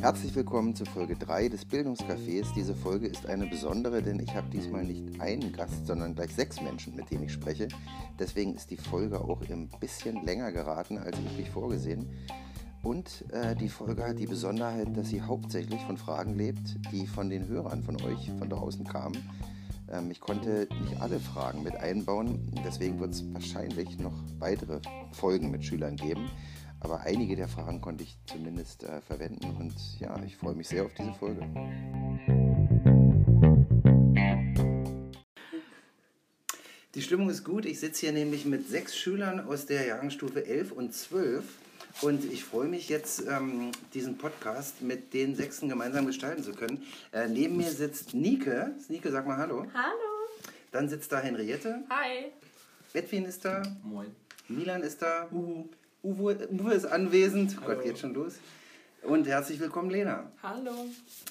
Herzlich willkommen zu Folge 3 des Bildungscafés. Diese Folge ist eine besondere, denn ich habe diesmal nicht einen Gast, sondern gleich sechs Menschen, mit denen ich spreche. Deswegen ist die Folge auch ein bisschen länger geraten als üblich vorgesehen. Und äh, die Folge hat die Besonderheit, dass sie hauptsächlich von Fragen lebt, die von den Hörern von euch von draußen kamen. Ähm, ich konnte nicht alle Fragen mit einbauen, deswegen wird es wahrscheinlich noch weitere Folgen mit Schülern geben. Aber einige der Fragen konnte ich zumindest äh, verwenden und ja, ich freue mich sehr auf diese Folge. Die Stimmung ist gut. Ich sitze hier nämlich mit sechs Schülern aus der Jahrgangsstufe 11 und 12 und ich freue mich jetzt, ähm, diesen Podcast mit den Sechsen gemeinsam gestalten zu können. Äh, neben mir sitzt Nike. Nike, sag mal Hallo. Hallo. Dann sitzt da Henriette. Hi. Edwin ist da. Moin. Milan ist da. Uhu. Uwe, Uwe ist anwesend. Oh Hallo. Gott, geht schon los. Und herzlich willkommen, Lena. Hallo.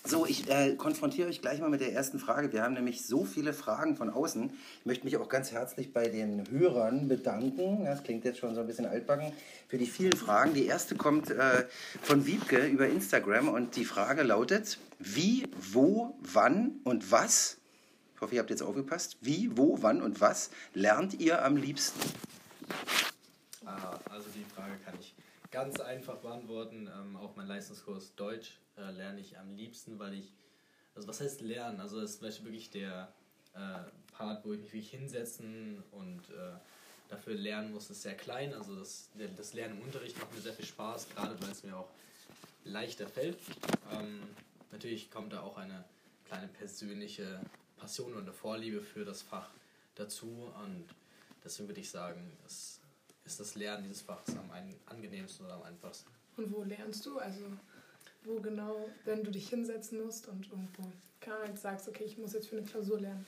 So, ich äh, konfrontiere euch gleich mal mit der ersten Frage. Wir haben nämlich so viele Fragen von außen. Ich möchte mich auch ganz herzlich bei den Hörern bedanken. Das klingt jetzt schon so ein bisschen altbacken. Für die vielen Fragen. Die erste kommt äh, von Wiebke über Instagram und die Frage lautet: Wie, wo, wann und was? Ich hoffe, ihr habt jetzt aufgepasst. Wie, wo, wann und was lernt ihr am liebsten? Ah, also die Frage kann ich ganz einfach beantworten. Ähm, auch mein Leistungskurs Deutsch äh, lerne ich am liebsten, weil ich, also was heißt lernen? Also das ist wirklich der äh, Part, wo ich mich wirklich hinsetzen und äh, dafür lernen muss, ist sehr klein. Also das, das Lernen im Unterricht macht mir sehr viel Spaß, gerade weil es mir auch leichter fällt. Ähm, natürlich kommt da auch eine kleine persönliche Passion und eine Vorliebe für das Fach dazu und deswegen würde ich sagen, es ist das Lernen dieses Fachs am angenehmsten oder am einfachsten. Und wo lernst du? Also, wo genau, wenn du dich hinsetzen musst und irgendwo, Ahnung, jetzt sagst, okay, ich muss jetzt für eine Klausur lernen.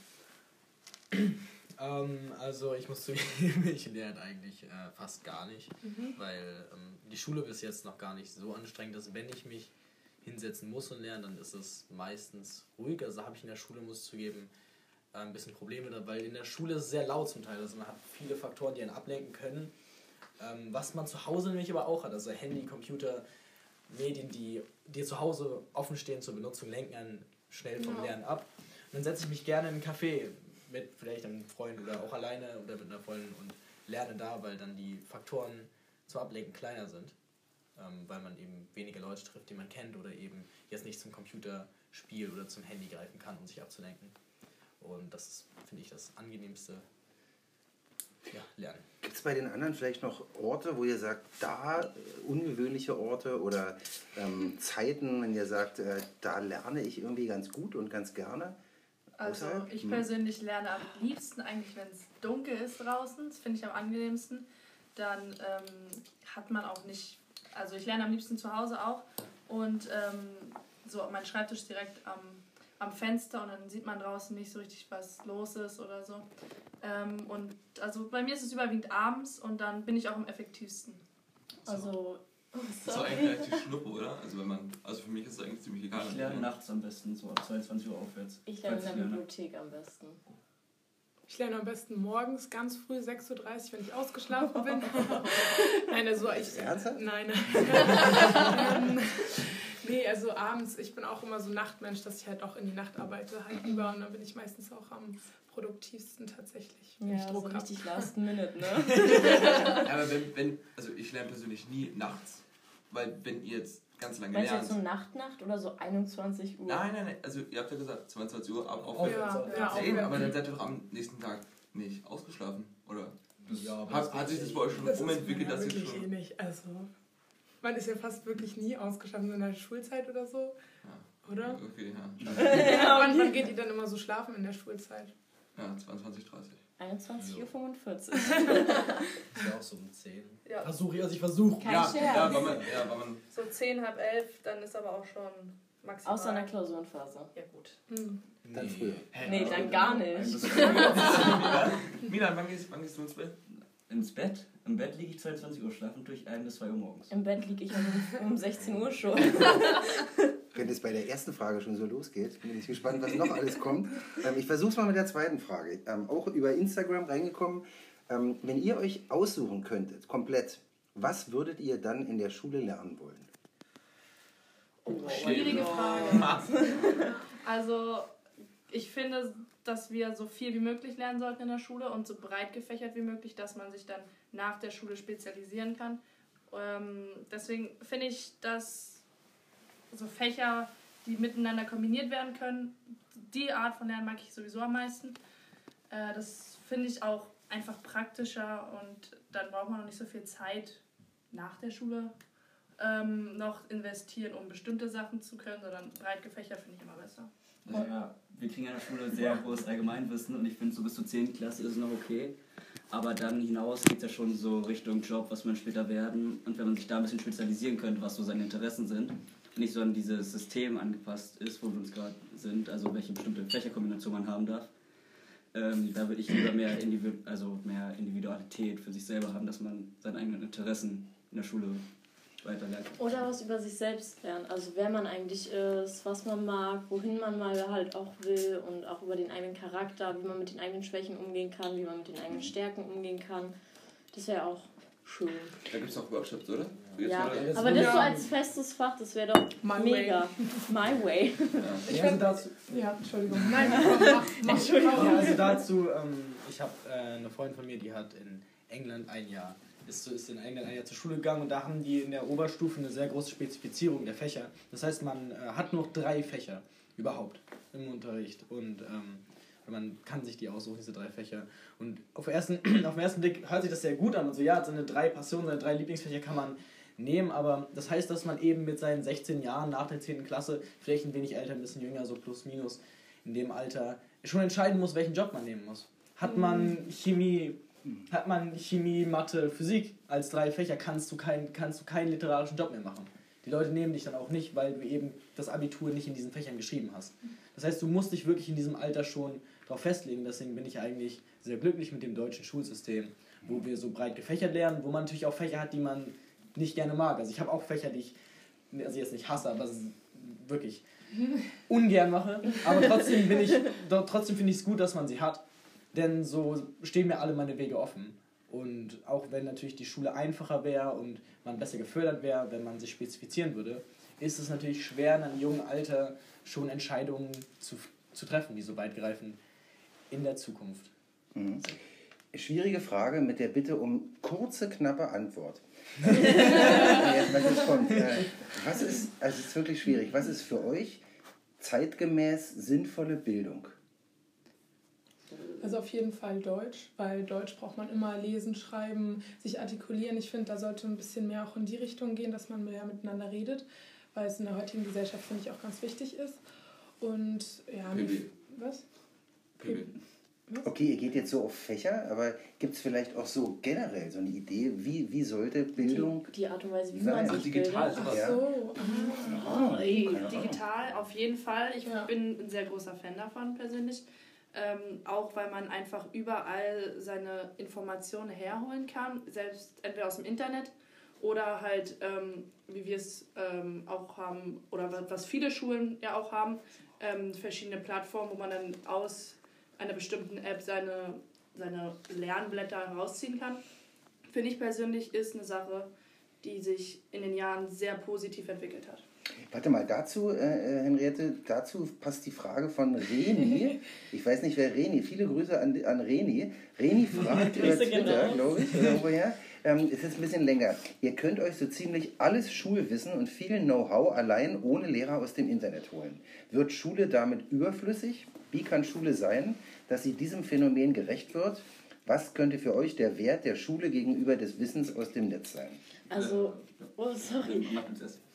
Ähm, also ich muss zugeben, ich lerne eigentlich äh, fast gar nicht, Mhm. weil ähm, die Schule bis jetzt noch gar nicht so anstrengend ist. Wenn ich mich hinsetzen muss und lernen, dann ist es meistens ruhig. Also habe ich in der Schule, muss zugeben, äh, ein bisschen Probleme, da- weil in der Schule ist es sehr laut zum Teil. Also man hat viele Faktoren, die einen ablenken können. Ähm, was man zu Hause nämlich aber auch hat, also Handy, Computer, Medien, die dir zu Hause offen stehen zur Benutzung, lenken einen schnell vom Ja. Lernen ab. Und dann setze ich mich gerne in einen Café mit vielleicht einem Freund oder auch alleine oder mit einer Freundin und lerne da, weil dann die Faktoren zum Ablenken kleiner sind. Ähm, weil man eben weniger Leute trifft, die man kennt oder eben jetzt nicht zum Computerspiel oder zum Handy greifen kann, um sich abzulenken. Und das ist, finde ich, das angenehmste ja, Lernen. Gibt es bei den anderen vielleicht noch Orte, wo ihr sagt, da äh, ungewöhnliche Orte oder ähm, Zeiten, wenn ihr sagt, äh, da lerne ich irgendwie ganz gut und ganz gerne? Also Außerhalb? ich Hm. persönlich lerne am liebsten eigentlich, wenn es dunkel ist draußen. Das finde ich am angenehmsten. Dann ähm, hat man auch nicht, also ich lerne am liebsten zu Hause auch und ähm, so mein Schreibtisch direkt am, am Fenster und dann sieht man draußen nicht so richtig, was los ist oder so. Ähm, und also bei mir ist es überwiegend abends und dann bin ich auch am effektivsten. Also Das ist eigentlich relativ schnuppe, oder? Also wenn man, also für mich ist es eigentlich ziemlich egal. Ich lerne nachts am besten, so ab 22 Uhr aufwärts. Ich lerne in der Bibliothek am besten. Ich lerne am besten morgens ganz früh, 6.30 Uhr, wenn ich ausgeschlafen bin. nein, also ich. Ernsthaft? Nein. ähm, nee, also abends, ich bin auch immer so Nachtmensch, dass ich halt auch in die Nacht arbeite, halt lieber. Und dann bin ich meistens auch am produktivsten tatsächlich, wenn ich Ja, so Druck habe. richtig last minute, ne? Ja, aber wenn, wenn, also ich lerne persönlich nie nachts. Weil wenn ihr jetzt ganz lange Meinst du lernt. jetzt so Nacht-Nacht oder so 21 Uhr? Nein, nein, nein, also ihr habt ja gesagt, 22 Uhr ab auf Ja, ja, 10, auch, aber ja. dann seid ihr doch am nächsten Tag nicht ausgeschlafen, oder? Ja, aber Hat, hat sich das geht bei euch schon Das umentwickelt, ja dass ihr wirklich eh schon. nicht. Also, man ist ja fast wirklich nie ausgeschlafen so in der Schulzeit oder so. Oder? Okay, ja. Ja, wann, wann geht ihr dann immer so schlafen in der Schulzeit? Ja, 22, 30. 21.45 Uhr. ist ja auch so um 10. Ja. Versuche ich, also ich versuche. Kein ja, Scherz. ja, weil man, ja, weil man so 10, halb elf, dann ist aber auch schon maximal. Außer in der Klausurenphase. Ja gut. Hm. Dann früher. Hä, Nee, dann gar nicht. Milan, Milan, wann gehst, wann gehst du ins Bett? Ins Bett. Im Bett liege ich 22 Uhr schlafen durch 1 bis 2 Uhr morgens. Im Bett liege ich um, um 16 Uhr schon. Wenn es bei der ersten Frage schon so losgeht, bin ich gespannt, was noch alles kommt. Ähm, ich versuche es mal mit der zweiten Frage. Ähm, auch über Instagram reingekommen. Ähm, wenn ihr euch aussuchen könntet, komplett, Was würdet ihr dann in der Schule lernen wollen? Schwierige Frage. Also, ich finde, dass wir so viel wie möglich lernen sollten in der Schule und so breit gefächert wie möglich, dass man sich dann nach der Schule spezialisieren kann. Ähm, deswegen finde ich, dass so Fächer, die miteinander kombiniert werden können, die Art von Lernen mag ich sowieso am meisten. Äh, das finde ich auch einfach praktischer und dann braucht man noch nicht so viel Zeit nach der Schule ähm, noch investieren, um bestimmte Sachen zu können, sondern breit gefächert finde ich immer besser. Also, ja, wir kriegen in der Schule sehr großes Allgemeinwissen und ich finde, so bis zur 10. Klasse ist es noch okay. Aber dann hinaus geht es ja schon so Richtung Job, was man später werden. Und wenn man sich da ein bisschen spezialisieren könnte, was so seine Interessen sind, nicht so an dieses System angepasst ist, wo wir uns gerade sind, also welche bestimmte Fächerkombination man haben darf, ähm, da würde ich lieber mehr, Individu also mehr Individualität für sich selber haben, dass man seine eigenen Interessen in der Schule weiterlernt. Oder was über sich selbst lernen. Also wer man eigentlich ist, was man mag, wohin man mal halt auch will und auch über den eigenen Charakter, wie man mit den eigenen Schwächen umgehen kann, wie man mit den eigenen Stärken umgehen kann. Das wäre auch schön. Da gibt es auch Workshops, oder? Ja, mal- aber das so als festes Fach, das wäre doch My mega. My way. Ja, also dazu, Ja, Entschuldigung. Nein, mach, mach. Entschuldigung. ja, also dazu ähm, ich habe äh, eine Freundin von mir, die hat in England ein Jahr, ist, so- ist in England ein Jahr zur Schule gegangen und da haben die in der Oberstufe eine sehr große Spezifizierung der Fächer. Das heißt, man äh, hat nur drei Fächer überhaupt im Unterricht und ähm, man kann sich die aussuchen, diese drei Fächer. Und auf, ersten, auf den ersten Blick hört sich das sehr gut an und so, ja, seine drei Passionen, seine drei Lieblingsfächer kann man nehmen, aber das heißt, dass man eben mit seinen 16 Jahren nach der 10. Klasse, vielleicht ein wenig älter, ein bisschen jünger, so plus minus, in dem Alter schon entscheiden muss, welchen Job man nehmen muss. Hat man Chemie, hat man Chemie, Mathe, Physik als drei Fächer, kannst du, kein, kannst du keinen literarischen Job mehr machen. Die Leute nehmen dich dann auch nicht, weil du eben das Abitur nicht in diesen Fächern geschrieben hast. Das heißt, du musst dich wirklich in diesem Alter schon darauf festlegen. Deswegen bin ich eigentlich sehr glücklich mit dem deutschen Schulsystem, wo wir so breit gefächert lernen, wo man natürlich auch Fächer hat, die man nicht gerne mag. Also ich habe auch Fächer, die ich also jetzt nicht hasse, aber wirklich ungern mache. Aber trotzdem bin ich, doch, trotzdem finde ich es gut, dass man sie hat. Denn so stehen mir alle meine Wege offen. Und auch wenn natürlich die Schule einfacher wäre und man besser gefördert wäre, wenn man sich spezifizieren würde, ist es natürlich schwer, in einem jungen Alter schon Entscheidungen zu, zu treffen, die so weit greifen in der Zukunft. Mhm. Schwierige Frage mit der Bitte um kurze, knappe Antwort. Kommt. Äh, Was ist, also es ist wirklich schwierig, was ist für euch zeitgemäß sinnvolle Bildung? Also auf jeden Fall Deutsch, weil Deutsch braucht man immer lesen, schreiben, sich artikulieren. Ich finde, da sollte ein bisschen mehr auch in die Richtung gehen, dass man mehr miteinander redet, weil es in der heutigen Gesellschaft, finde ich, auch ganz wichtig ist. Und ja, PB. was? PB. Was? Okay, ihr geht jetzt so auf Fächer, aber gibt es vielleicht auch so generell so eine Idee, wie, wie sollte Bildung Die, die Art und Weise, wie sein? man Ach, sich digital, bildet. Ach so. ah. Ey, Ahnung. digital auf jeden Fall. Ich Ja. bin ein sehr großer Fan davon persönlich. Ähm, auch weil man einfach überall seine Informationen herholen kann, selbst entweder aus dem Internet oder halt, ähm, wie wir es ähm, auch haben, oder wa- was viele Schulen ja auch haben, ähm, verschiedene Plattformen, wo man dann aus einer bestimmten App seine, seine Lernblätter rausziehen kann. Finde ich persönlich ist eine Sache, die sich in den Jahren sehr positiv entwickelt hat. Warte mal, dazu, äh, äh, Henriette, dazu passt die Frage von Reni. Ich weiß nicht, wer Reni, viele Grüße an, an Reni. Reni fragt über Twitter, genau. glaube ich, oder woher. Ähm, es ist ein bisschen länger. Ihr könnt euch so ziemlich alles Schulwissen und viel Know-how allein ohne Lehrer aus dem Internet holen. Wird Schule damit überflüssig? Wie kann Schule sein, dass sie diesem Phänomen gerecht wird? Was könnte für euch der Wert der Schule gegenüber des Wissens aus dem Netz sein? Also, oh, sorry.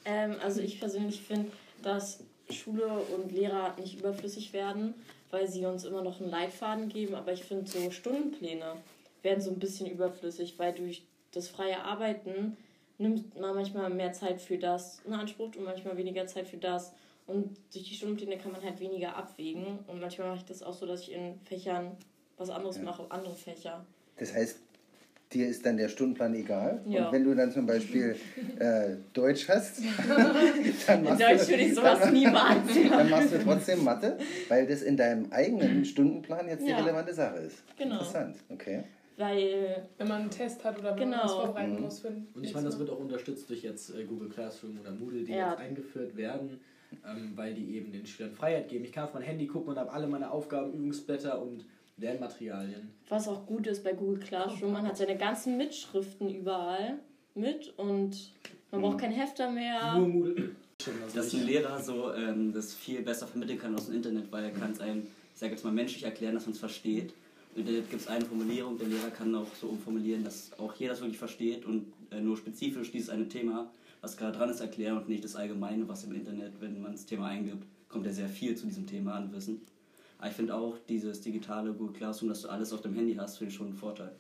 Ähm, also ich persönlich finde, dass Schule und Lehrer nicht überflüssig werden, weil sie uns immer noch einen Leitfaden geben. Aber ich finde, so Stundenpläne werden so ein bisschen überflüssig, weil durch das freie Arbeiten nimmt man manchmal mehr Zeit für das in Anspruch und manchmal weniger Zeit für das. Und durch die Stundenpläne kann man halt weniger abwägen. Und manchmal mache ich das auch so, dass ich in Fächern was anderes mache, andere Fächer. Das heißt, dir ist dann der Stundenplan egal. Ja. Und wenn du dann zum Beispiel äh, Deutsch hast, dann In machst, Deutsch würde ich du, sowas dann, niemals dann machst du trotzdem Mathe, weil das in deinem eigenen Stundenplan jetzt die Ja. relevante Sache ist. Genau. Interessant, okay. Weil. Wenn man einen Test hat oder wenn Genau. man was vorbereiten Mhm. muss für Und ich meine, das wird auch unterstützt durch jetzt äh, Google Classroom oder Moodle, die Ja. jetzt eingeführt werden, ähm, weil die eben den Schülern Freiheit geben. Ich kann auf mein Handy gucken und habe alle meine Aufgaben, Übungsblätter und Lernmaterialien. Was auch gut ist bei Google Classroom, man hat seine ganzen Mitschriften überall mit und man braucht kein Hefter mehr. Nur Moodle. Dass ein Lehrer so ähm, das viel besser vermitteln kann aus dem Internet, weil er kann es einem, ich sage jetzt mal, menschlich erklären, dass man es versteht. Im Internet gibt es eine Formulierung, der Lehrer kann auch so umformulieren, dass auch jeder es wirklich versteht und äh, nur spezifisch dieses eine Thema, was gerade dran ist, erklären und nicht das Allgemeine, was im Internet, wenn man das Thema eingibt, kommt ja sehr viel zu diesem Thema an Wissen. Aber ich finde auch dieses digitale Google Classroom, dass du alles auf dem Handy hast, finde ich schon einen Vorteil.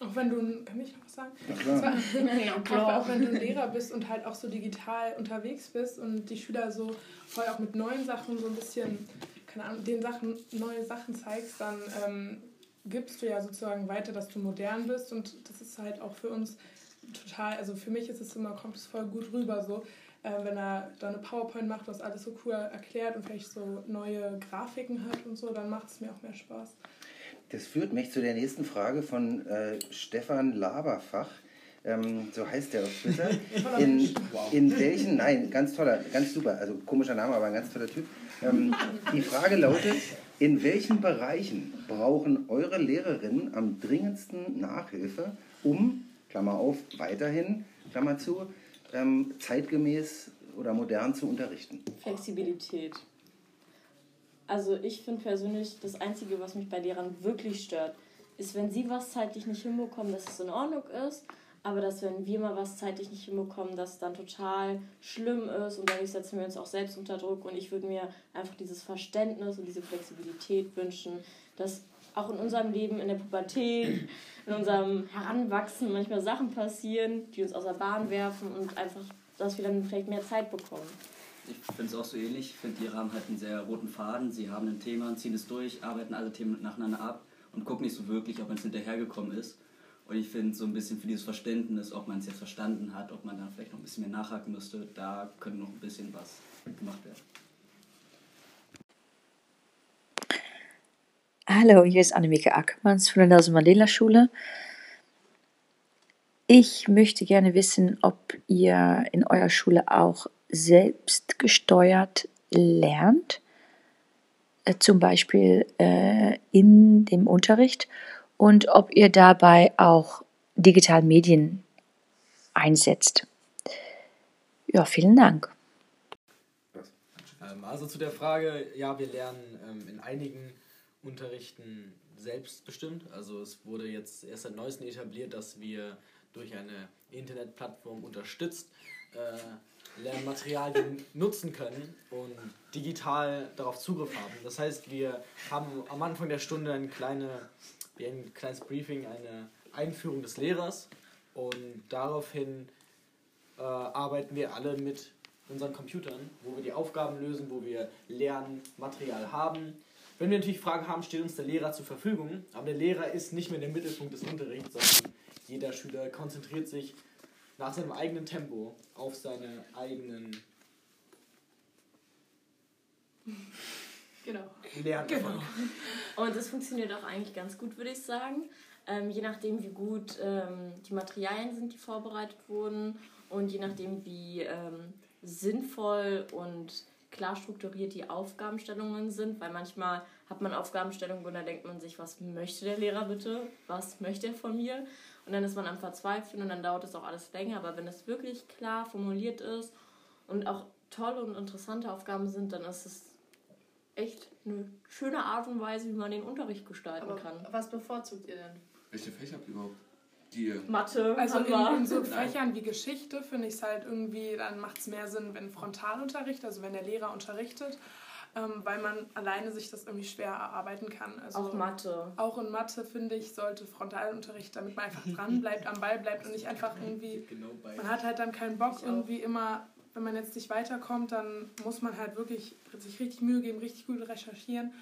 Auch wenn du, ein- kann ich noch was sagen? Na klar. Auch wenn du ein Lehrer bist und halt auch so digital unterwegs bist und die Schüler so voll auch mit neuen Sachen so ein bisschen, keine Ahnung, den Sachen, neue Sachen zeigst, dann ähm, gibst du ja sozusagen weiter, dass du modern bist und das ist halt auch für uns total, also für mich ist es immer, kommt es voll gut rüber so, äh, wenn er da eine PowerPoint macht, was alles so cool erklärt und vielleicht so neue Grafiken hat und so, dann macht es mir auch mehr Spaß. Das führt mich zu der nächsten Frage von äh, Stefan Laberfach. Ähm, so heißt der auf Twitter. In, in welchen, nein, ganz toller, ganz super, also komischer Name, aber ein ganz toller Typ. Ähm, die Frage lautet, in welchen Bereichen brauchen eure Lehrerinnen am dringendsten Nachhilfe, um, Klammer auf, weiterhin, Klammer zu, ähm, zeitgemäß oder modern zu unterrichten? Flexibilität. Also ich finde persönlich, das Einzige, was mich bei Lehrern wirklich stört, ist, wenn sie was zeitlich nicht hinbekommen, dass es in Ordnung ist, aber dass wenn wir mal was zeitlich nicht hinbekommen, dass dann total schlimm ist und dadurch setzen wir uns auch selbst unter Druck und ich würde mir einfach dieses Verständnis und diese Flexibilität wünschen, dass auch in unserem Leben, in der Pubertät, in unserem Heranwachsen manchmal Sachen passieren, die uns aus der Bahn werfen und einfach, dass wir dann vielleicht mehr Zeit bekommen. Ich finde es auch so ähnlich. Ich finde, Lehrer haben halt einen sehr roten Faden. Sie haben ein Thema, ziehen es durch, arbeiten alle Themen nacheinander ab und gucken nicht so wirklich, ob man es hinterhergekommen ist. Und ich finde, so ein bisschen für dieses Verständnis, ob man es jetzt verstanden hat, ob man da vielleicht noch ein bisschen mehr nachhaken müsste, da könnte noch ein bisschen was gemacht werden. Hallo, hier ist Annemieke Ackermanns von der Nelson Mandela Schule. Ich möchte gerne wissen, ob ihr in eurer Schule auch selbstgesteuert lernt, äh, zum Beispiel äh, in dem Unterricht, und ob ihr dabei auch digitale Medien einsetzt. Ja, vielen Dank. Ähm, also zu der Frage, ja, wir lernen ähm, in einigen Unterrichten selbstbestimmt. Also es wurde jetzt erst seit neuestem etabliert, dass wir durch eine Internetplattform unterstützt äh, Lernmaterialien nutzen können und digital darauf Zugriff haben. Das heißt, wir haben am Anfang der Stunde eine kleine, ein kleines Briefing, eine Einführung des Lehrers und daraufhin äh, arbeiten wir alle mit unseren Computern, wo wir die Aufgaben lösen, wo wir Lernmaterial haben. Wenn wir natürlich Fragen haben, steht uns der Lehrer zur Verfügung, aber der Lehrer ist nicht mehr der Mittelpunkt des Unterrichts, sondern jeder Schüler konzentriert sich nach seinem eigenen Tempo auf seine eigenen Genau. Lernerfahrungen. Und das funktioniert auch eigentlich ganz gut, würde ich sagen. Ähm, je nachdem, wie gut ähm, die Materialien sind, die vorbereitet wurden und je nachdem, wie ähm, sinnvoll und klar strukturiert die Aufgabenstellungen sind, weil manchmal hat man Aufgabenstellungen und da denkt man sich, was möchte der Lehrer bitte? Was möchte er von mir? Und dann ist man am Verzweifeln und dann dauert es auch alles länger. Aber wenn es wirklich klar formuliert ist und auch tolle und interessante Aufgaben sind, dann ist es echt eine schöne Art und Weise, wie man den Unterricht gestalten Aber kann. was bevorzugt ihr denn? Welche Fächer habt ihr überhaupt? Die Mathe, Also in, in so Fächern wie Geschichte finde ich es halt irgendwie, dann macht es mehr Sinn, wenn Frontalunterricht, also wenn der Lehrer unterrichtet, ähm, weil man alleine sich das irgendwie schwer erarbeiten kann. Also auch Mathe. Auch in Mathe, finde ich, sollte Frontalunterricht, damit man einfach dran bleibt, am Ball bleibt und nicht einfach irgendwie, Genau bei man hat halt dann keinen Bock irgendwie immer, wenn man jetzt nicht weiterkommt, dann muss man halt wirklich sich richtig Mühe geben, richtig gut recherchieren,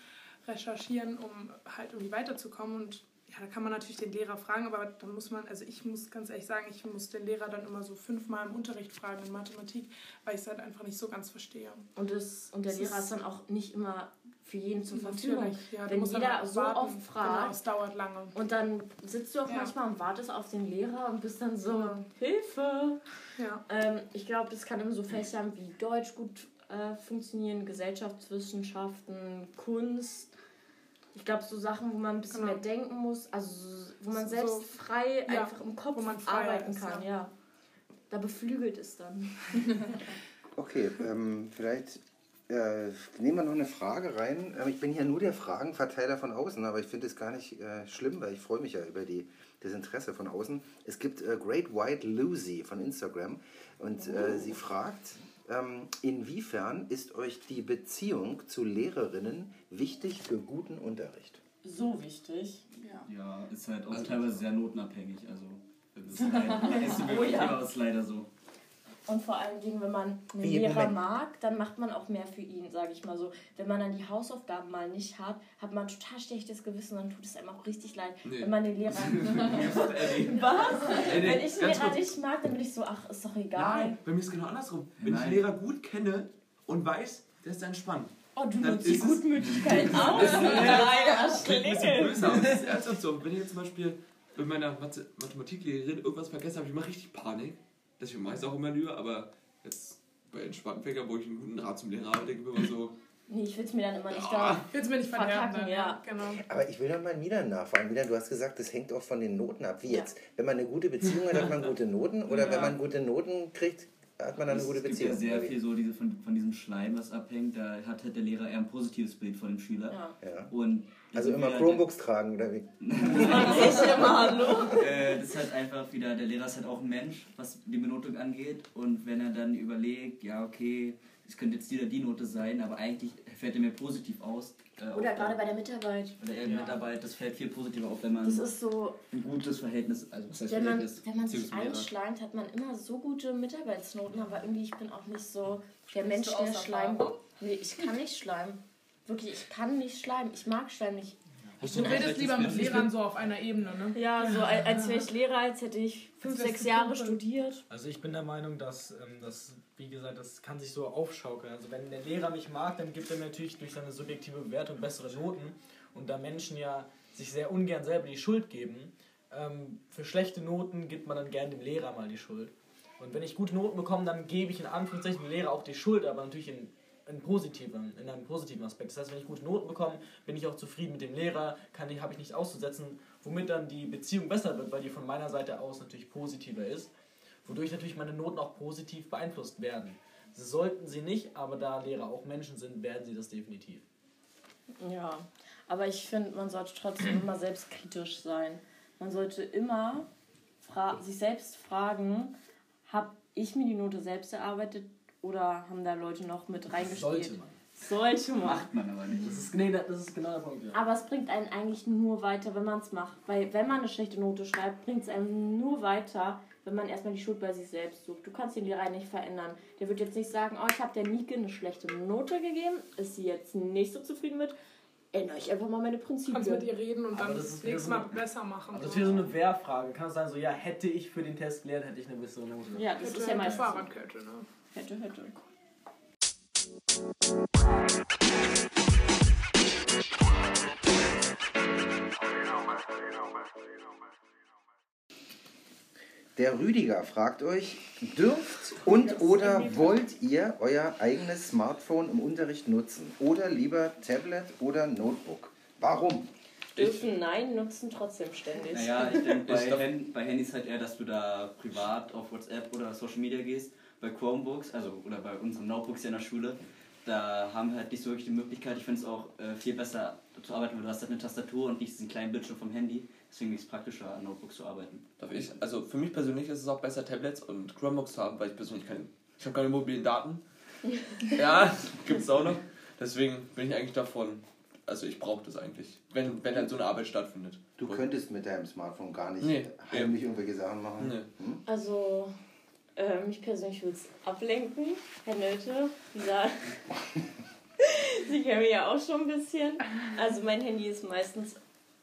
recherchieren, um halt irgendwie weiterzukommen und ja, da kann man natürlich den Lehrer fragen, aber dann muss man, also ich muss ganz ehrlich sagen, ich muss den Lehrer dann immer so fünfmal im Unterricht fragen in Mathematik, weil ich es halt einfach nicht so ganz verstehe. Und, das, und der Das Lehrer ist- dann auch nicht immer für jeden zur Verfügung. Ja, Wenn jeder so warten. oft fragt, Genau, es dauert lange. und dann sitzt du auch Ja. manchmal und wartest auf den Lehrer und bist dann so, Ja. Hilfe! Ja. Ähm, ich glaube, das kann in so Fächern wie Deutsch gut äh, funktionieren, Gesellschaftswissenschaften, Kunst. Ich glaube, so Sachen, wo man ein bisschen Genau. mehr denken muss, also so- wo man So- selbst frei ja, einfach im Kopf wo man freier arbeiten ist, kann, ja. ja. Da beflügelt es dann. Okay, ähm, vielleicht äh, nehmen wir noch eine Frage rein. Ähm, ich bin hier nur der Fragenverteiler von außen, aber ich finde es gar nicht äh, schlimm, weil ich freue mich ja über die, das Interesse von außen. Es gibt äh, Great White Lucy von Instagram und äh, sie fragt, ähm, inwiefern ist euch die Beziehung zu Lehrerinnen wichtig für guten Unterricht? So wichtig. Ja, ist halt auch Also- teilweise sehr notenabhängig. Also, das ist, leider, ist Oh ja. ist leider so. Und vor allen Dingen, wenn man einen Wie, Lehrer Moment. mag, dann macht man auch mehr für ihn, sage ich mal so. Wenn man dann die Hausaufgaben mal nicht hat, hat man total schlechtes Gewissen und dann tut es einem auch richtig leid. Nee. Wenn man den Lehrer. Was? Ey, nee, Wenn ich den ganz Lehrer nicht mag, dann bin ich so, ach, ist doch egal. Nein, bei mir ist es genau andersrum. Wenn ich Nein. einen Lehrer gut kenne und weiß, der ist entspannt. Oh, du nutzt die Gutmütigkeit aus. Das ist- ein bisschen böse, aber es ist ernsthaft so. Wenn ich jetzt zum Beispiel mit meiner Mathe Mathematiklehrerin irgendwas vergessen habe, ich mache richtig Panik. Deswegen mache ich es auch immer lieber, aber jetzt bei entspannten Fächern, wo ich einen guten Rat zum Lehrer habe, denke ich mir immer so, Nee, ich will es mir dann immer nicht Ah. da. Du mir nicht verderben? Verkacken, dann, ja. Genau. Aber ich will noch mal wieder nachfragen. Wieder, du hast gesagt, das hängt auch von den Noten ab. Wie Ja. jetzt? Wenn man eine gute Beziehung hat, hat man gute Noten? Oder Ja. wenn man gute Noten kriegt, hat man dann eine Es gute gibt Beziehung? ja sehr oder wie? viel so diese, von, von diesem Schleim, was abhängt. Da hat halt der Lehrer eher ein positives Bild von dem Schüler. Ja. Ja. Und Also immer Chromebooks tragen, oder wie? Ich immer, hallo. Äh, das ist halt einfach wieder, der Lehrer ist halt auch ein Mensch, was die Benotung angeht. Und wenn er dann überlegt, ja, okay, es könnte jetzt die oder die Note sein, aber eigentlich fällt er mir positiv aus. Äh, Oder gerade der- bei der Mitarbeit. Bei der Mitarbeit, das fällt viel positiver auf, wenn man Das ist so, ein gutes Verhältnis, also was heißt wenn man, Verhältnis, wenn man sich einschleimt, hat man immer so gute Mitarbeitsnoten, aber irgendwie, ich bin auch nicht so der Sprichst Mensch, der aus Schleim. Erfahrung? Nee, ich kann nicht schleimen. Wirklich, ich kann nicht schleimen. Ich mag Schleim nicht. Du redest lieber mit Lehrern so auf einer Ebene, ne? Ja, so als, als wäre ich Lehrer, als hätte ich fünf, sechs Jahre studiert. Also ich bin der Meinung, dass ähm, das, wie gesagt, das kann sich so aufschaukeln. Also wenn der Lehrer mich mag, dann gibt er natürlich durch seine subjektive Bewertung bessere Noten. Und da Menschen ja sich sehr ungern selber die Schuld geben, ähm, für schlechte Noten gibt man dann gern dem Lehrer mal die Schuld. Und wenn ich gute Noten bekomme, dann gebe ich in Anführungszeichen dem Lehrer auch die Schuld, aber natürlich in, in, positiven, in einem positiven Aspekt. Das heißt, wenn ich gute Noten bekomme, bin ich auch zufrieden mit dem Lehrer, habe ich nichts auszusetzen, womit dann die Beziehung besser wird, weil die von meiner Seite aus natürlich positiver ist wodurch natürlich meine Noten auch positiv beeinflusst werden. Sie sollten sie nicht, aber da Lehrer auch Menschen sind, werden sie das definitiv. Ja, aber ich finde, man sollte trotzdem immer selbstkritisch sein. Man sollte immer fra sich selbst fragen, habe ich mir die Note selbst erarbeitet oder haben da Leute noch mit reingespielt? Sollte man. Sollte man. Macht man aber nicht. Das ist, nee, das ist genau der Punkt. Ja. Aber es bringt einen eigentlich nur weiter, wenn man es macht. Weil wenn man eine schlechte Note schreibt, bringt es einem nur weiter, wenn man erstmal die Schuld bei sich selbst sucht. Du kannst den Lehrer nicht verändern. Der wird jetzt nicht sagen, oh, ich habe der Nike eine schlechte Note gegeben, ist sie jetzt nicht so zufrieden mit, ändere ich einfach mal meine Du kannst mit Prinzipien. ihr reden und Aber dann das das ist nächste wieder Mal so- besser machen. Also das wäre so eine Wehrfrage. Kann es sein, so, ja, hätte ich für den Test gelernt, hätte ich eine bessere Note. Ja, das Hätte, ist ja hätte meistens so. Fahrradkette, ne? Hätte, hätte. Der Rüdiger fragt euch, dürft und oder wollt ihr euer eigenes Smartphone im Unterricht nutzen? Oder lieber Tablet oder Notebook? Warum? Dürfen Nein nutzen trotzdem ständig. Naja, ich denke, bei, Hand, bei Handys halt eher, dass du da privat auf WhatsApp oder Social Media gehst. Bei Chromebooks, also oder bei unseren Notebooks hier in der Schule, da haben wir halt nicht so wirklich die Möglichkeit. Ich finde es auch äh, viel besser zu arbeiten, weil du hast halt eine Tastatur und nicht diesen kleinen Bildschirm vom Handy. Deswegen ist es praktischer, an Notebooks zu arbeiten. Darf ich? Also für mich persönlich ist es auch besser, Tablets und Chromebooks zu haben, weil ich persönlich keine. Ich habe keine mobilen Daten. ja, gibt's auch noch. Deswegen bin ich eigentlich davon. Also ich brauche das eigentlich, wenn, wenn halt so eine Arbeit stattfindet. Du könntest mit deinem Smartphone gar nicht Nee. heimlich irgendwelche Sachen machen. Nee. Hm? Also, äh, mich persönlich will es ablenken. Herr dieser. Sie kennen mich ja auch schon ein bisschen. Also, mein Handy ist meistens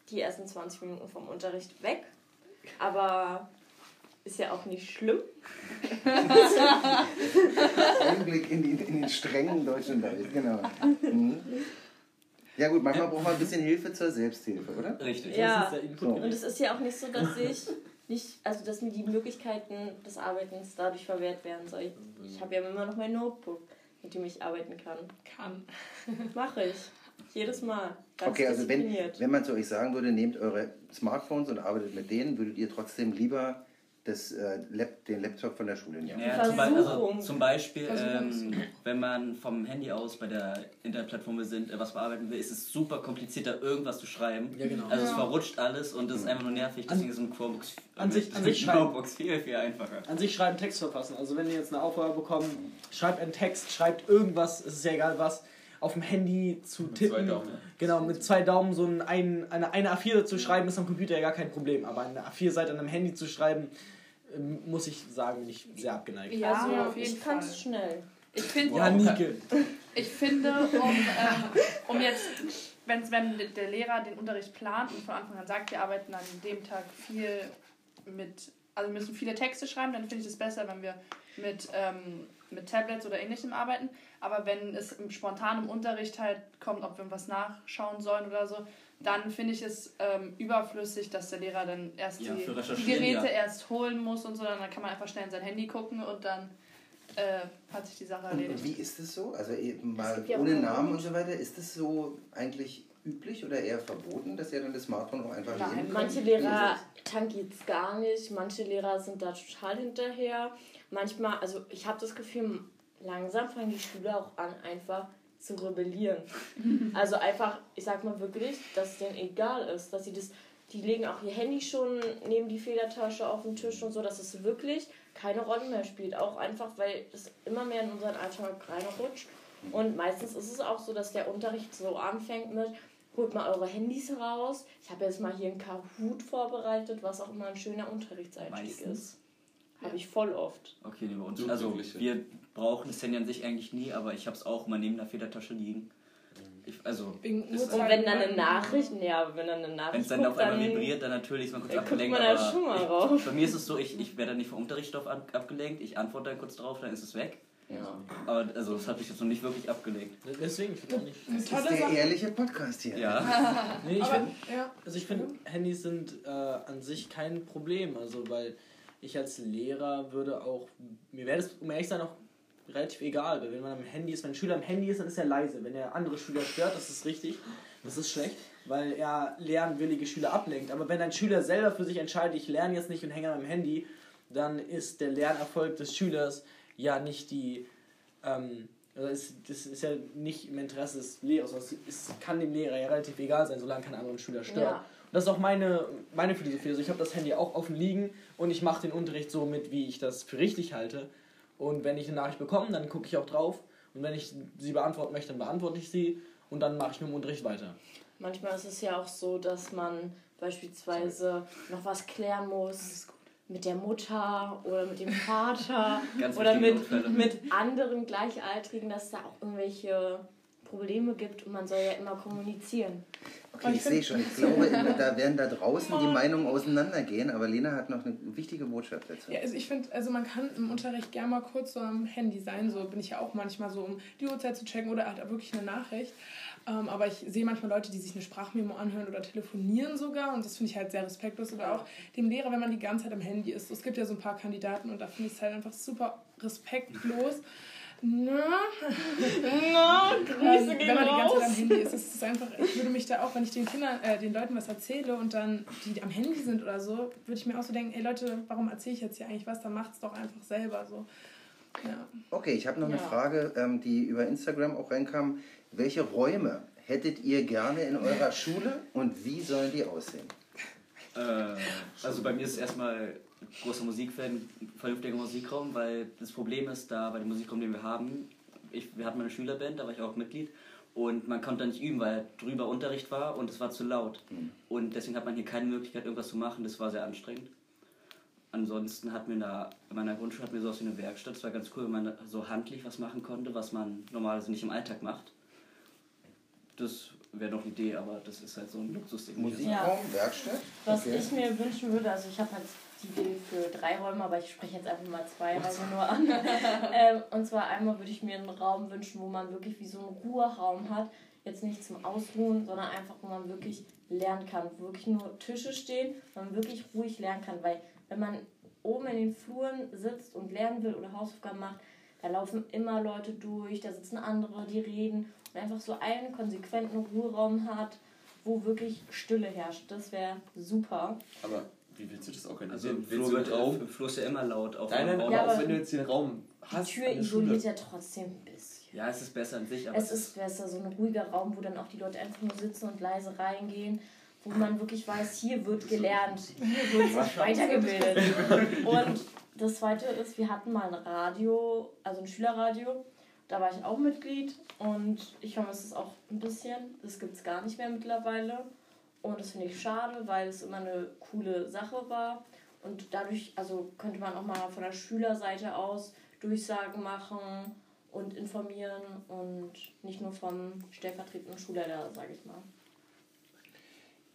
die ersten 20 Minuten vom Unterricht weg. Aber ist ja auch nicht schlimm. Einblick in, die, in den strengen deutschen Welt, genau. Hm? Ja gut, manchmal braucht man ein bisschen Hilfe zur Selbsthilfe, oder? Richtig. Ja, der Input So. und es ist ja auch nicht so, dass ich nicht, also dass mir die Möglichkeiten des Arbeitens dadurch verwehrt werden soll. Ich, ich habe ja immer noch mein Notebook, mit dem ich arbeiten kann. Kann. Mache ich. Jedes Mal. Ganz Okay, also wenn, wenn man zu euch sagen würde, nehmt eure Smartphones und arbeitet mit denen, würdet ihr trotzdem lieber das, äh, Lap, den Laptop von der Schule nehmen? Ja, zum, Be also, zum Beispiel, ähm, wenn man vom Handy aus bei der Internetplattform wir sind, äh, was bearbeiten will, ist es super kompliziert, da irgendwas zu schreiben. Ja, genau. Also es Ja. verrutscht alles und es ist einfach nur nervig, deswegen ist ein Chromebooks, an sich- an sich. Chromebooks viel, viel einfacher. An sich schreiben, Text verfassen. Also wenn ihr jetzt eine Aufgabe bekommt, schreibt einen Text, schreibt irgendwas, es ist ja egal was, auf dem Handy zu Mit tippen. zwei Daumen, ja. Genau, mit zwei Daumen so ein, ein, eine, eine A4 zu schreiben, ist am Computer ja gar kein Problem. Aber eine A4-Seite an einem Handy zu schreiben, ähm, muss ich sagen, bin ich sehr abgeneigt. Ja, also, auf jeden ich kann Fall. es schnell. Ich finde, Ja, Nike. ich finde, um, ähm, um jetzt, wenn, wenn der Lehrer den Unterricht plant und von Anfang an sagt, wir arbeiten an dem Tag viel mit, also wir müssen viele Texte schreiben, dann finde ich es besser, wenn wir mit, ähm, mit Tablets oder ähnlichem arbeiten. Aber wenn es im spontanen Unterricht halt kommt, ob wir was nachschauen sollen oder so, dann finde ich es ähm, überflüssig, dass der Lehrer dann erst Ja, die, Geräte ja. erst holen muss und so, dann kann man einfach schnell in sein Handy gucken und dann äh, hat sich die Sache Und, und erledigt. wie ist es so? Also eben mal ja auch ohne Namen und so weiter, ist es so eigentlich üblich oder eher verboten, dass ihr dann das Smartphone auch einfach Nein. nehmen Manche? Lehrer tangiert es gar nicht, manche Lehrer sind da total hinterher. Manchmal, also ich habe das Gefühl, langsam fangen die Schüler auch an, einfach zu rebellieren. also einfach, ich sag mal wirklich, dass es denen egal ist, dass sie das, die legen auch ihr Handy schon neben die Federtasche auf den Tisch und so, dass es wirklich keine Rolle mehr spielt. Auch einfach, weil es immer mehr in unseren Alltag reinrutscht. Und meistens ist es auch so, dass der Unterricht so anfängt mit, holt mal eure Handys raus. Ich habe jetzt mal hier einen Kahoot vorbereitet, was auch immer ein schöner Unterrichtseinstieg Meistens. ist. Habe ich voll oft. Okay, nee, bei uns. Also wir brauchen das Handy an sich eigentlich nie, aber ich habe es auch mal neben der Federtasche liegen. Ich, also Und wenn dann eine Nachricht, ja, wenn dann eine wenn Nachricht es dann auf einmal vibriert, dann natürlich ist man kurz abgelenkt. man da aber schon mal ich, rauf. Bei mir ist es so, ich, ich werde dann nicht vom Unterrichtsstoff ab, abgelenkt, ich antworte dann kurz drauf, dann ist es weg. Ja. Aber also das hat mich jetzt noch nicht wirklich abgelenkt. Deswegen, ich finde nicht. Eine Das ist der Sache. ehrliche Podcast hier. Ja. Nee, ich Aber, finde, ja. also ich finde, Handys sind äh, an sich kein Problem. Also, weil ich als Lehrer würde auch, mir wäre das, um ehrlich zu sein, auch relativ egal. Weil wenn man am Handy ist, wenn ein Schüler am Handy ist, dann ist er leise. Wenn er andere Schüler stört, das ist richtig. Das ist schlecht, weil er lernwillige Schüler ablenkt. Aber wenn ein Schüler selber für sich entscheidet, ich lerne jetzt nicht und hänge an meinem Handy, dann ist der Lernerfolg des Schülers ja nicht die. Ähm, also es, das ist ja nicht im Interesse des Lehrers. Es kann dem Lehrer ja relativ egal sein, solange kein anderer Schüler stört. Ja. Das ist auch meine, meine Philosophie. Also ich habe das Handy auch offen liegen und ich mache den Unterricht so mit, wie ich das für richtig halte. Und wenn ich eine Nachricht bekomme, dann gucke ich auch drauf. Und wenn ich sie beantworten möchte, dann beantworte ich sie. Und dann mache ich mit dem Unterricht weiter. Manchmal ist es ja auch so, dass man beispielsweise noch was klären muss mit der Mutter oder mit dem Vater oder mit, Notfälle. mit anderen Gleichaltrigen, dass da auch irgendwelche Probleme gibt und man soll ja immer kommunizieren. Okay, ich sehe schon. Ich glaube, da werden da draußen die Meinungen auseinandergehen, aber Lena hat noch eine wichtige Botschaft dazu. Ja, also ich finde, also man kann im Unterricht gerne mal kurz so am Handy sein, so bin ich ja auch manchmal so, um die Uhrzeit zu checken oder halt wirklich eine Nachricht. Ähm, aber ich sehe manchmal Leute, die sich eine Sprachmemo anhören oder telefonieren sogar und das finde ich halt sehr respektlos. Oder auch dem Lehrer, wenn man die ganze Zeit am Handy ist. Es gibt ja so ein paar Kandidaten und da finde ich es halt einfach super respektlos. Na, Na, Grüße ähm, gehen wenn man die ganze raus. Zeit am Handy ist, ist es einfach, ich würde mich da auch, wenn ich den Kindern, äh, den Leuten was erzähle und dann die am Handy sind oder so, würde ich mir auch so denken, ey Leute, warum erzähle ich jetzt hier eigentlich was? Dann macht's doch einfach selber so. Ja. Okay, ich habe noch eine Ja. Frage, ähm, die über Instagram auch reinkam. Welche Räume hättet ihr gerne in eurer Schule und wie sollen die aussehen? Äh, also bei mir ist es erstmal großer Musikfan, vernünftiger Musikraum, weil das Problem ist, da bei dem Musikraum, den wir haben, ich, wir hatten mal eine Schülerband, da war ich auch Mitglied und man konnte da nicht üben, weil drüber Unterricht war und es war zu laut. Und deswegen hat man hier keine Möglichkeit, irgendwas zu machen, das war sehr anstrengend. Ansonsten hat mir in, der, in meiner Grundschule hat mir sowas wie eine Werkstatt, das war ganz cool, wenn man so handlich was machen konnte, was man normalerweise nicht im Alltag macht. Das wäre noch eine Idee, aber das ist halt so ein Luxusding. Musikraum, Werkstatt? Was Okay. ich mir wünschen würde, also ich habe halt die Idee für drei Räume, aber ich spreche jetzt einfach mal zwei Räume nur an. ähm, und zwar einmal würde ich mir einen Raum wünschen, wo man wirklich wie so einen Ruheraum hat, Jetzt nicht zum Ausruhen, sondern einfach, wo man wirklich lernen kann. Wo wirklich nur Tische stehen, wo man wirklich ruhig lernen kann. Weil wenn man oben in den Fluren sitzt und lernen will oder Hausaufgaben macht, da laufen immer Leute durch, da sitzen andere, die reden und einfach so einen konsequenten Ruheraum hat, wo wirklich Stille herrscht. Das wäre super. Aber wie willst du das Also organisieren? im willst Flur, du Raum? im Flur ist ja immer laut. Auch Nein, aber Ja, auch wenn du jetzt den Raum Die hast. Tür der Schule. isoliert ja trotzdem ein bisschen. Ja, es ist besser an sich, aber Es ist besser, so ein ruhiger Raum, wo dann auch die Leute einfach nur sitzen und leise reingehen, wo man wirklich weiß, hier wird gelernt, hier wird sich weitergebildet. Und das Zweite ist, wir hatten mal ein Radio, also ein Schülerradio, da war ich auch Mitglied und ich vermisse es auch ein bisschen. Das gibt es gar nicht mehr mittlerweile. Und das finde ich schade, weil es immer eine coole Sache war. Und dadurch, also könnte man auch mal von der Schülerseite aus Durchsagen machen und informieren und nicht nur vom stellvertretenden Schulleiter, sage ich mal.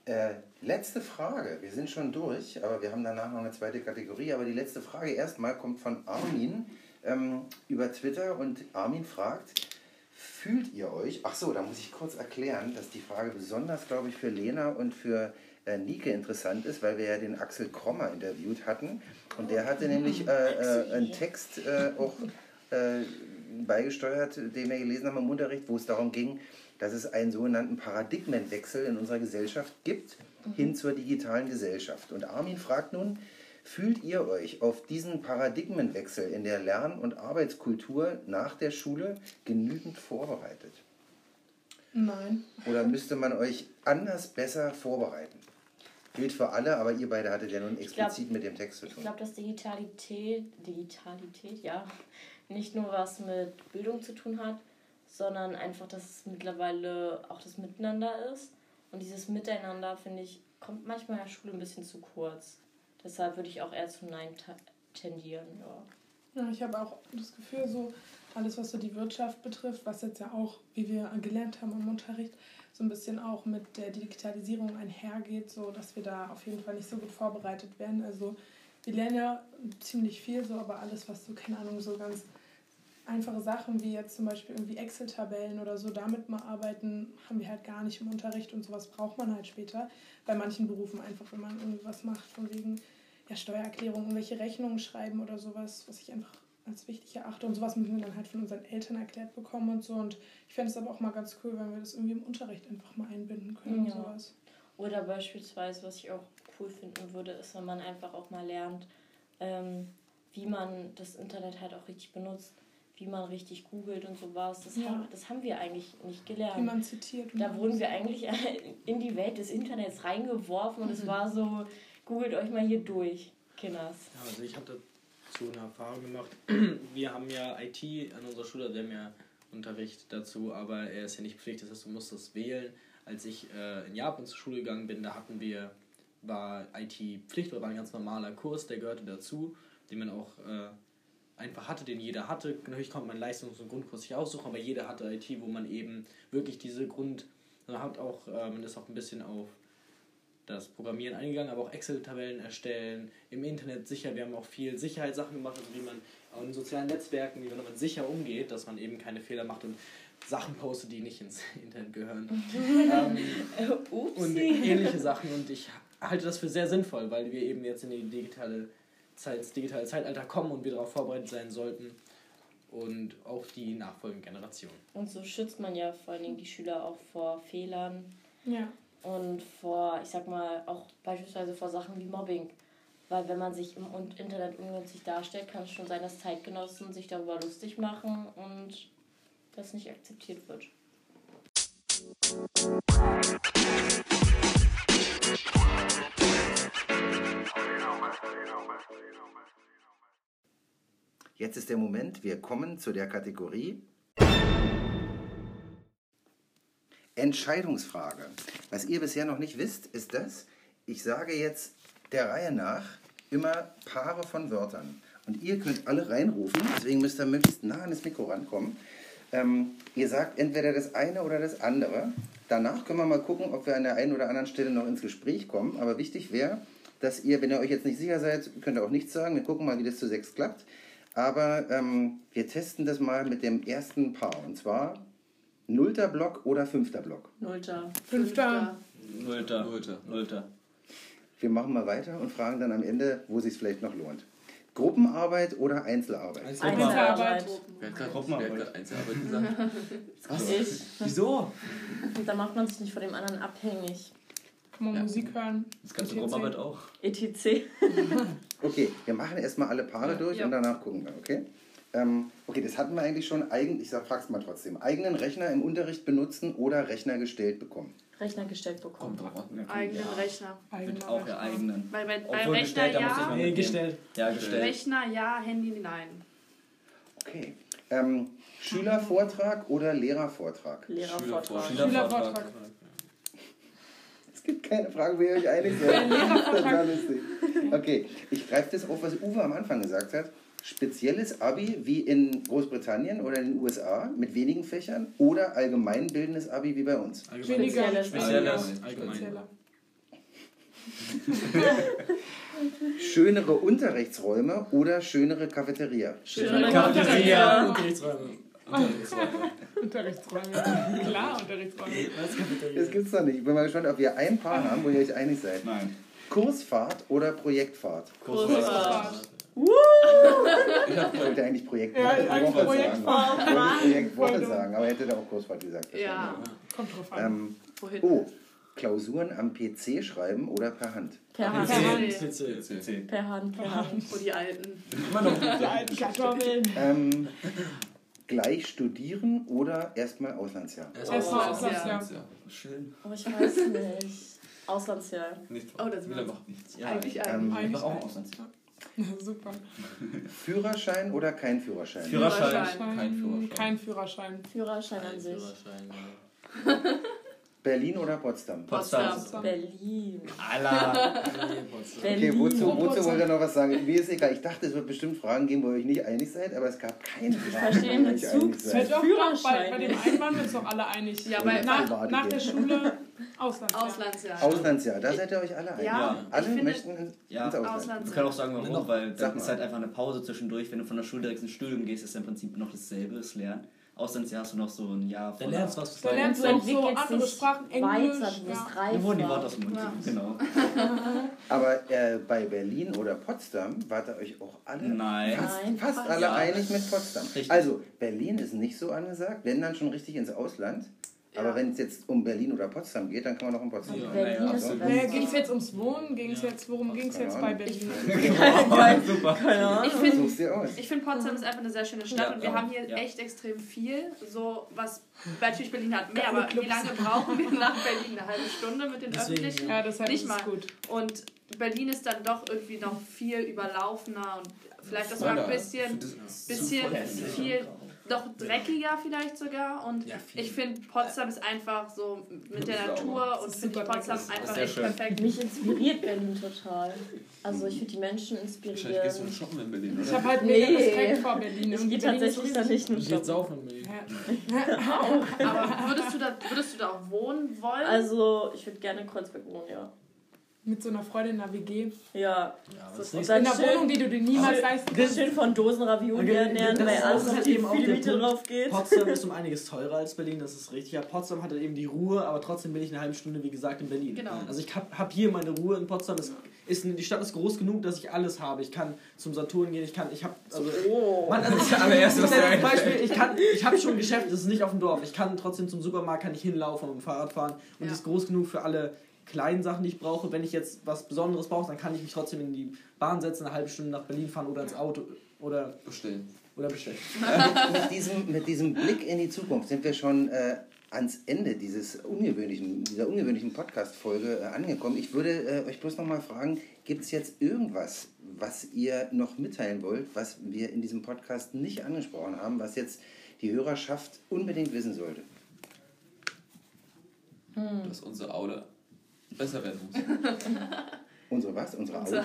Äh, letzte Frage. Wir sind schon durch, aber wir haben danach noch eine zweite Kategorie. Aber die letzte Frage erstmal kommt von Armin ähm, über Twitter und Armin fragt, fühlt ihr euch, ach so, da muss ich kurz erklären, dass die Frage besonders, glaube ich, für Lena und für äh, Nike interessant ist, weil wir ja den Axel Krommer interviewt hatten und der hatte nämlich äh, äh, einen Text äh, auch äh, beigesteuert, den wir gelesen haben im Unterricht, wo es darum ging, dass es einen sogenannten Paradigmenwechsel in unserer Gesellschaft gibt, hin zur digitalen Gesellschaft. Und Armin fragt nun, fühlt ihr euch auf diesen Paradigmenwechsel in der Lern- und Arbeitskultur nach der Schule genügend vorbereitet? Nein. Oder müsste man euch anders besser vorbereiten? Gilt für alle, aber ihr beide hattet ja nun explizit mit dem Text zu Ich tun. glaube, dass Digitalität, Digitalität, ja, nicht nur was mit Bildung zu tun hat, sondern einfach, dass es mittlerweile auch das Miteinander ist. Und dieses Miteinander, finde ich, kommt manchmal in der Schule ein bisschen zu kurz. Deshalb würde ich auch eher zu Nein tendieren, ja. Ja, ich habe auch das Gefühl, so alles, was so die Wirtschaft betrifft, was jetzt ja auch, wie wir gelernt haben im Unterricht, so ein bisschen auch mit der Digitalisierung einhergeht, so dass wir da auf jeden Fall nicht so gut vorbereitet werden. Also wir lernen ja ziemlich viel, so, aber alles, was so, keine Ahnung, so ganz einfache Sachen wie jetzt zum Beispiel irgendwie Excel-Tabellen oder so, damit mal arbeiten, haben wir halt gar nicht im Unterricht und sowas braucht man halt später. Bei manchen Berufen einfach, wenn man irgendwas macht, von wegen ja, Steuererklärung, irgendwelche Rechnungen schreiben oder sowas, was ich einfach als wichtig erachte. Und sowas müssen wir dann halt von unseren Eltern erklärt bekommen und so. Und ich fände es aber auch mal ganz cool, wenn wir das irgendwie im Unterricht einfach mal einbinden können. Ja. Sowas. Oder beispielsweise, was ich auch cool finden würde, ist, wenn man einfach auch mal lernt, ähm, wie man das Internet halt auch richtig benutzt, wie man richtig googelt und sowas. Das, Ja. haben, das haben wir eigentlich nicht gelernt. Wie man zitiert. und Da wurden wir eigentlich in die Welt des Internets reingeworfen und es war so, googelt euch mal hier durch, Kinders. Ja, also ich habe dazu eine Erfahrung gemacht. Wir haben ja IT an unserer Schule, wir haben ja Unterricht dazu, aber er ist ja nicht Pflicht, das heißt, du musst das wählen. Als ich äh, in Japan zur Schule gegangen bin, da hatten wir, war IT Pflicht, war ein ganz normaler Kurs, der gehörte dazu, den man auch äh, einfach hatte, den jeder hatte. Natürlich konnte man Leistungs- und Grundkurs sich aussuchen, aber jeder hatte IT, wo man eben wirklich diese Grund, man hat auch, äh, man ist auch ein bisschen auf das Programmieren eingegangen, aber auch Excel-Tabellen erstellen, im Internet sicher. Wir haben auch viel Sicherheitssachen gemacht, also wie man auch in sozialen Netzwerken, wie man damit sicher umgeht, dass man eben keine Fehler macht und Sachen postet, die nicht ins Internet gehören. ähm, und ähnliche Sachen. Und ich halte das für sehr sinnvoll, weil wir eben jetzt in die digitale Zeit, ins digitale Zeitalter kommen und wir darauf vorbereitet sein sollten. Und auch die nachfolgenden Generationen. Und so schützt man ja vor allen Dingen die Schüler auch vor Fehlern Ja. Und vor, ich sag mal, auch beispielsweise vor Sachen wie Mobbing. Weil wenn man sich im Internet ungünstig darstellt, kann es schon sein, dass Zeitgenossen sich darüber lustig machen und das nicht akzeptiert wird. Jetzt ist der Moment, wir kommen zu der Kategorie Entscheidungsfrage. Was ihr bisher noch nicht wisst, ist das, ich sage jetzt der Reihe nach immer Paare von Wörtern. Und ihr könnt alle reinrufen, deswegen müsst ihr möglichst nah an das Mikro rankommen. Ähm, ihr sagt entweder das eine oder das andere. Danach können wir mal gucken, ob wir an der einen oder anderen Stelle noch ins Gespräch kommen. Aber wichtig wäre, dass ihr, wenn ihr euch jetzt nicht sicher seid, könnt ihr auch nichts sagen. Wir gucken mal, wie das zu sechs klappt. Aber ähm, wir testen das mal mit dem ersten Paar. Und zwar Nullter Block oder fünfter Block? Nullter. Fünfter. Nullter. Nullter. Nullter. Wir machen mal weiter und fragen dann am Ende, wo sich vielleicht noch lohnt. Gruppenarbeit oder Einzelarbeit? Einzelarbeit. Wer hat gerade Gruppenarbeit. wer hat gerade Einzelarbeit gesagt? Was? Ich. Wieso? Da macht man sich nicht von dem anderen abhängig. Kann man Ja. Musik hören. Das ganze ETC. Gruppenarbeit auch. ETC. Okay, wir machen erstmal alle Paare durch Ja. und danach gucken wir, okay? Ähm, okay, das hatten wir eigentlich schon. Eigen, ich sag, frag's mal trotzdem. Eigenen Rechner im Unterricht benutzen oder Rechner gestellt bekommen? Rechner gestellt bekommen. Kommt drauf an. Eigenen Rechner. Eigener Mit auch Rechner. der eigenen. Weil bei, beim Obwohl Rechner gestellt, da muss ich ja, mal Nee, gestellt. Ja, gestellt. Rechner ja, Handy nein. Okay. Ähm, Schülervortrag oder Lehrervortrag? Lehrervortrag. Schülervortrag. Es gibt keine Frage, wo ihr euch einig seid. Total lustig. Okay, ich greife das auf, was Uwe am Anfang gesagt hat. Spezielles Abi wie in Großbritannien oder in den USA mit wenigen Fächern oder allgemeinbildendes Abi wie bei uns? Weniger. Spezielles. Spezielles. Allgemein. Spezieller. Schönere Unterrichtsräume oder schönere Cafeteria? Schönere Cafeteria. Cafeteria. Unterrichtsräume. Unterrichtsräume. Unterrichtsräume. Klar, Unterrichtsräume. Das gibt's doch nicht. Ich bin mal gespannt, ob wir ein Paar haben, wo ihr euch einig seid. Nein. Kursfahrt oder Projektfahrt? Großfahrt. Ich wollte eigentlich Projektwoche Ja, eigentlich sagen. Ich wollte Projektwoche Voll sagen, aber hätte da auch Kursfahrt gesagt. Ja. Kommt drauf an. Ähm, Wohin? oh, Klausuren am PC schreiben oder per Hand? Per Hand. Per Hand. CC. Per Hand. Per Hand. Wo die Alten. Immer noch. Die alten Kartoffeln. Ähm, gleich studieren oder erstmal Auslandsjahr? Erstmal Auslandsjahr. Auslandsjahr. Ja, schön. Oh, ich weiß nicht. Auslandsjahr. Nicht Oh, das macht nichts. Ja, Eigentlich Ähm, Eigentlich mach auch ein. Auslandsjahr. Super. Führerschein oder kein Führerschein? Führerschein. Kein Führerschein. Kein Führerschein. Führerschein an sich. Führerschein, ja. Berlin oder Potsdam? Potsdam. Potsdam. Berlin. Allah. Okay, wozu, wozu wollt ihr noch was sagen? Mir ist egal. Ich dachte, es wird bestimmt Fragen geben, wo ihr euch nicht einig seid, aber es gab keine Fragen, verstehe den Bezug doch, bei, Führerschein bei dem einen waren wir uns doch alle einig. Ja, bei- jetzt nach, nach der. Schule Auslandsjahr. Auslandsjahr. Auslandsjahr, da seid ihr euch alle einig. Ja, Alle ich finde- möchten Ja, ins Ausland. Wir Auslandsjahr. können auch sagen, warum, weil sag dann ist halt einfach eine Pause zwischendurch. Wenn du von der Schule direkt ins Studium gehst, ist ja im Prinzip noch dasselbe, das Lernen. Auslandsjahr hast du noch so ein Jahr Da voller- lernst du was Da zu lernst Du du auch so andere Sprachen, Englisch. weiter, du wirst ja. Mir wurden die Worte aus dem Mund. Ja. Genau. Aber äh, bei Berlin oder Potsdam wart ihr euch auch alle Nein. fast, Nein, fast fast. alle Ja. einig mit Potsdam. Richtig. Also, Berlin ist nicht so angesagt, wenn dann schon richtig ins Ausland. Aber Ja. wenn es jetzt um Berlin oder Potsdam geht, dann kann man auch in Potsdam. Ja. Berlin das Naja, ging es jetzt ums Wohnen? Ging's Ja. jetzt, worum ging es jetzt bei Berlin? Super. Keine Ahnung. Ich finde ich find Potsdam ist einfach eine sehr schöne Stadt Ja, und wir ja, haben hier ja. echt extrem viel. So was natürlich Berlin hat mehr, aber wie lange brauchen wir nach Berlin? Eine halbe Stunde mit den Deswegen- öffentlichen? Ja, deshalb Nicht mal. gut. Und Berlin ist dann doch irgendwie noch viel überlaufener und vielleicht auch Voll, mal ein ja. bisschen, Ich das bisschen viel, doch dreckiger vielleicht sogar. Und Ja, ich finde, Potsdam ist einfach so mit der. Natur und finde ich Potsdam einfach echt schön. perfekt. Mich inspiriert Berlin total. Also ich finde die Menschen Wahrscheinlich gehst du inspirieren. shoppen in Berlin, Ich oder? habe halt mega Nee. Respekt vor Berlin. Ich Und gehe tatsächlich da nicht nur Ich shoppen. saufen in Berlin. Ja. Aber würdest du, da, würdest du da auch wohnen wollen? Also ich würde gerne in Kreuzberg wohnen, ja. Mit so einer Freundin in der WG. Ja. Ja, aber das ist In einer schön, Wohnung, die du dir niemals leisten kannst. schön von Dosen Ravioli Okay, ernähren, das weil alles auf halt die auch viel der Miete drauf geht. Potsdam ist um einiges teurer als Berlin, das ist richtig. Ja, Potsdam hat halt eben die Ruhe, aber trotzdem bin ich eine halbe Stunde, wie gesagt, in Berlin. Genau. Also ich habe hab hier meine Ruhe in Potsdam. Es ist, die Stadt ist groß genug, dass ich alles habe. Ich kann zum Saturn gehen, ich kann, ich habe, also Oh. Mann, also Das ist das allererste, was ich, dir zum einfällt. Beispiel, ich, kann, ich habe schon ein Geschäft, das ist nicht auf dem Dorf. Ich kann trotzdem zum Supermarkt, kann ich hinlaufen und mit dem Fahrrad fahren. Und Ja. die ist groß genug für alle kleinen Sachen, die ich brauche. Wenn ich jetzt was Besonderes brauche, dann kann ich mich trotzdem in die Bahn setzen, eine halbe Stunde nach Berlin fahren oder ins Auto oder, Bestellen. oder bestellen. mit, diesem, mit diesem Blick in die Zukunft sind wir schon äh, ans Ende dieses ungewöhnlichen, dieser ungewöhnlichen Podcast-Folge äh, angekommen. Ich würde äh, euch bloß noch mal fragen, gibt es jetzt irgendwas, was ihr noch mitteilen wollt, was wir in diesem Podcast nicht angesprochen haben, was jetzt die Hörerschaft unbedingt wissen sollte? Dass unsere Aula besser werden muss. Unsere was? Unsere Unsere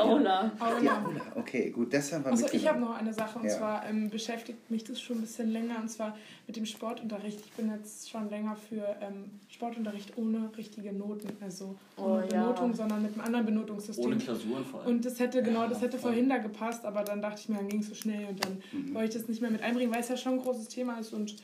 Aula? Aula. Die Aula, okay, gut, das haben wir Also ich habe noch eine Sache und Ja. zwar ähm, beschäftigt mich das schon ein bisschen länger und zwar mit dem Sportunterricht. Ich bin jetzt schon länger für ähm, Sportunterricht ohne richtige Noten, also ohne Oh, ja. Benotung, sondern mit einem anderen Benotungssystem. Ohne Klausuren vor allem. Und das hätte, genau, das Ja, hätte voll. vorhin da gepasst, aber dann dachte ich mir, dann ging es so schnell und dann Mhm. wollte ich das nicht mehr mit einbringen, weil es ja schon ein großes Thema ist und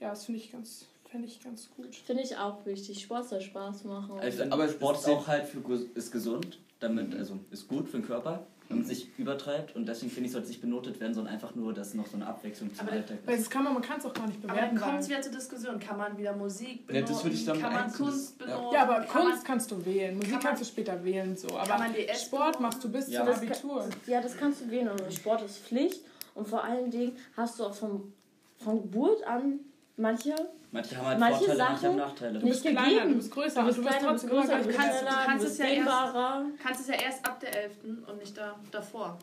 ja, das finde ich ganz, fände ich ganz gut. Finde ich auch wichtig. Sport soll Spaß machen. Also, aber Sport ist auch halt für, ist gesund, damit, also ist gut für den Körper, wenn man sich übertreibt und deswegen finde ich, sollte es nicht benotet werden, sondern einfach nur, dass noch so eine Abwechslung zum Aber Alltag Weil ist. das kann man, man kann es auch gar nicht Aber bewerten. dann kommt es wieder zur Diskussion. Kann man wieder Musik Ja, benoten? das würde ich dann kann man Kunst ja. benoten? ja, aber kann Kunst kannst du wählen. Musik kann man- kannst du später wählen. so. Aber man Sport benoten? machst du bis Ja. zum Abitur. Ja, das kannst du wählen und Sport ist Pflicht. Und vor allen Dingen hast du auch vom, von Geburt an manche Manche haben halt Manche Vorteile, manche Sachen- haben Nachteile. Du nicht bist kleiner, gegeben. du bist größer, Du bist du kleiner, du bist trotzdem größer, du kannst- du du kannst bist es ja erst- dehnbarer. Kannst es ja erst ab der 11. und nicht da, davor.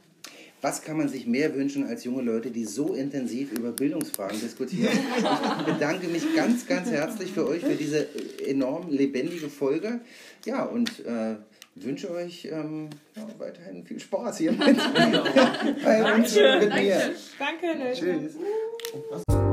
Was kann man sich mehr wünschen als junge Leute, die so intensiv über Bildungsfragen diskutieren? Ich bedanke mich ganz, ganz herzlich für euch, für diese enorm lebendige Folge. Ja, und äh, wünsche euch ähm, ja, weiterhin viel Spaß hier mit, bei uns mit mir. Danke, Nelke. Tschüss.